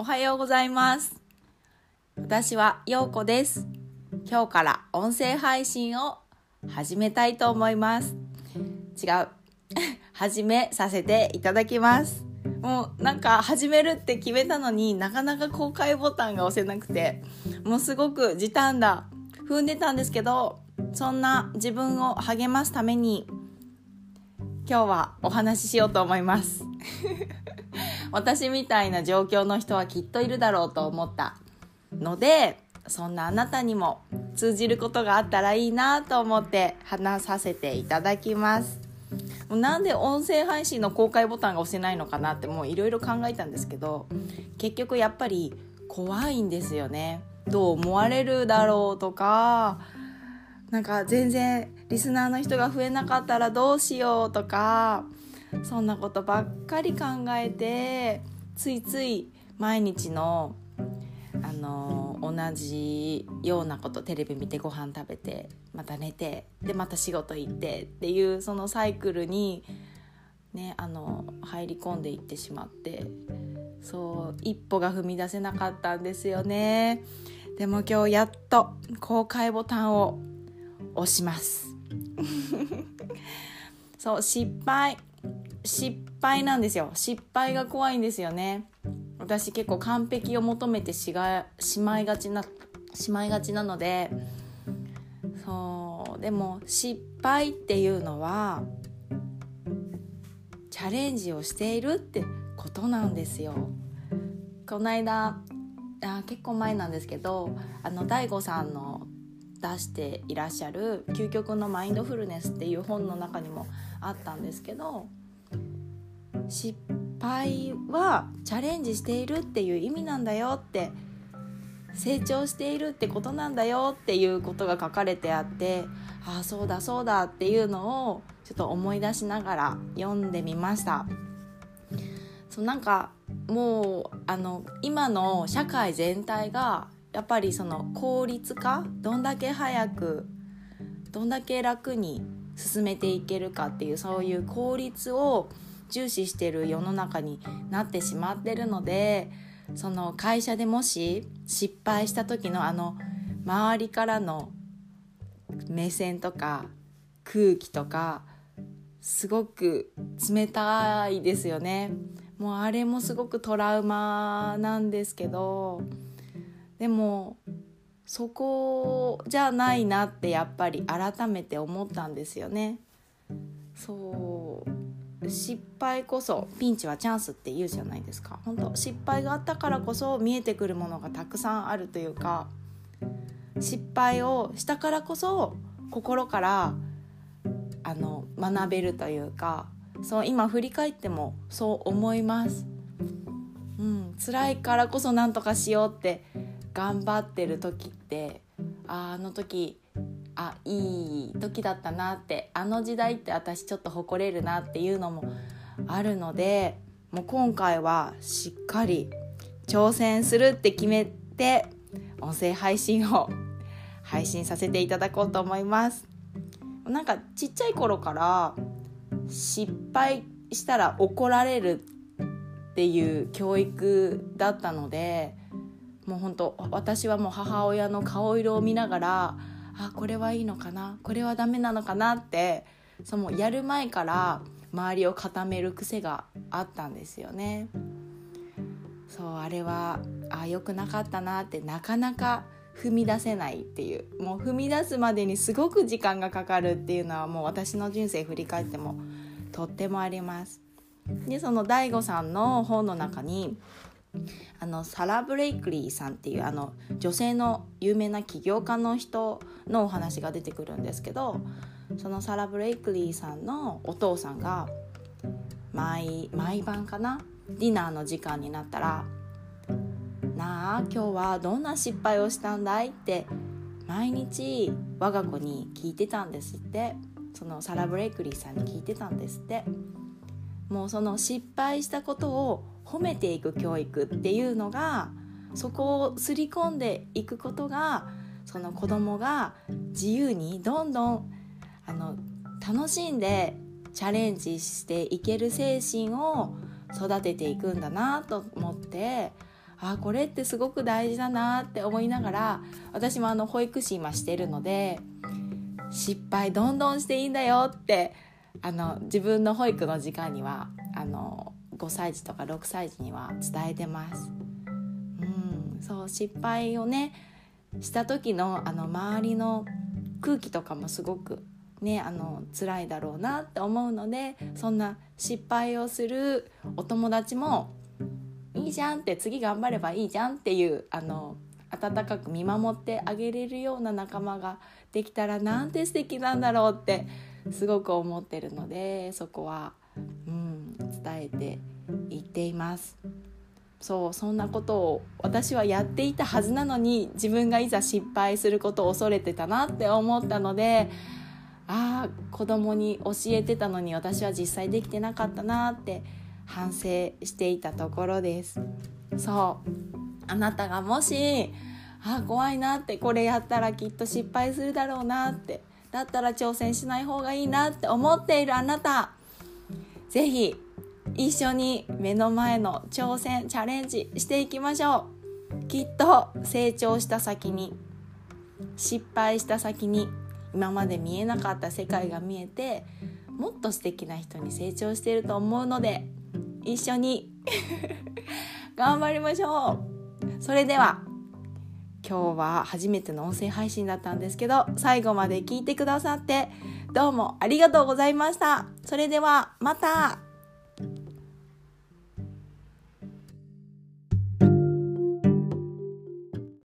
おはようございます。私はようこです。今日から音声配信を始めたいと思います。違う。始めさせていただきます。もうなんか始めるって決めたのになかなか公開ボタンが押せなくてもうすごく時短だ。踏んでたんですけどそんな自分を励ますために今日はお話ししようと思います。私みたいな状況の人はきっといるだろうと思ったのでそんなあなたにも通じることがあったらいいなと思って話させていただきます。もうなんで音声配信の公開ボタンが押せないのかなってもういろいろ考えたんですけど結局やっぱり怖いんですよね。どう思われるだろうとかなんか全然リスナーの人が増えなかったらどうしようとかそんなことばっかり考えてついつい毎日のあの同じようなことテレビ見てご飯食べてまた寝てでまた仕事行ってっていうそのサイクルに、ね、あの入り込んでいってしまってそう一歩が踏み出せなかったんですよね。でも今日やっと公開ボタンを押します。そう失敗。失敗なんですよ。失敗が怖いんですよね。私結構完璧を求めてしがしまいがちなしまいがちなので。そう。でも失敗っていうのはチャレンジをしているってことなんですよ。この間あ結構前なんですけどあの DAIGO さんの出していらっしゃる「究極のマインドフルネス」っていう本の中にもあったんですけど失敗はチャレンジしているっていう意味なんだよって成長しているってことなんだよっていうことが書かれてあってああそうだそうだっていうのをちょっと思い出しながら読んでみました。そうなんかもうあの今の社会全体がやっぱりその効率化どんだけ早くどんだけ楽に進めていけるかっていうそういう効率を重視してる世の中になってしまってるのでその会社でもし失敗した時のあの周りからの目線とか空気とかすごく冷たいですよね。もうあれもすごくトラウマなんですけどでもそこじゃないなってやっぱり改めて思ったんですよね。そう。失敗こそピンチはチャンスって言うじゃないですか本当失敗があったからこそ見えてくるものがたくさんあるというか失敗をしたからこそ心からあの学べるというかそう今振り返ってもそう思います。うん、辛いからこそ何とかしようって頑張ってる時ってああの時あいい時だったなってあの時代って私ちょっと誇れるなっていうのもあるのでもう今回はしっかり挑戦するって決めて音声配信を配信させていただこうと思います。なんかちっちゃい頃から失敗したら怒られるっていう教育だったのでもう本当私はもう母親の顔色を見ながらあこれはいいのかなこれはダメなのかなってそのやる前から周りを固める癖があったんですよね。そうあれはあ良くなかったなってなかなか踏み出せないっていうもう踏み出すまでにすごく時間がかかるっていうのはもう私の人生振り返ってもとってもあります。でその DAIGO さんの本の中にあのサラ・ブレイクリーさんっていうあの女性の有名な起業家の人のお話が出てくるんですけどそのサラ・ブレイクリーさんのお父さんが毎毎晩かなディナーの時間になったら「なあ今日はどんな失敗をしたんだい?」って毎日我が子に聞いてたんですってそのサラ・ブレイクリーさんに聞いてたんですってもうその失敗したことを褒めていく教育っていうのがそこをすり込んでいくことがその子供が自由にどんどんあの楽しんでチャレンジしていける精神を育てていくんだなと思ってあこれってすごく大事だなって思いながら私もあの保育士今してるので失敗どんどんしていいんだよってあの自分の保育の時間にはあの5歳児とか6歳児には伝えてます。うん、そう失敗をねした時のあの周りの空気とかもすごくねあの辛いだろうなって思うのでそんな失敗をするお友達もいいじゃんって次頑張ればいいじゃんっていうあの温かく見守ってあげれるような仲間ができたらなんて素敵なんだろうってすごく思ってるのでそこは、うん、伝えていっています。そうそんなことを私はやっていたはずなのに自分がいざ失敗することを恐れてたなって思ったのでああ子供に教えてたのに私は実際できてなかったなって反省していたところです。そう。あなたがもしあ怖いなってこれやったらきっと失敗するだろうなってだったら挑戦しない方がいいなって思っているあなた。是非一緒に目の前の挑戦チャレンジしていきましょう。きっと成長した先に失敗した先に今まで見えなかった世界が見えてもっと素敵な人に成長していると思うので一緒に 頑張りましょう。それでは今日は初めての音声配信だったんですけど最後まで聞いてくださってどうもありがとうございました。それではまた。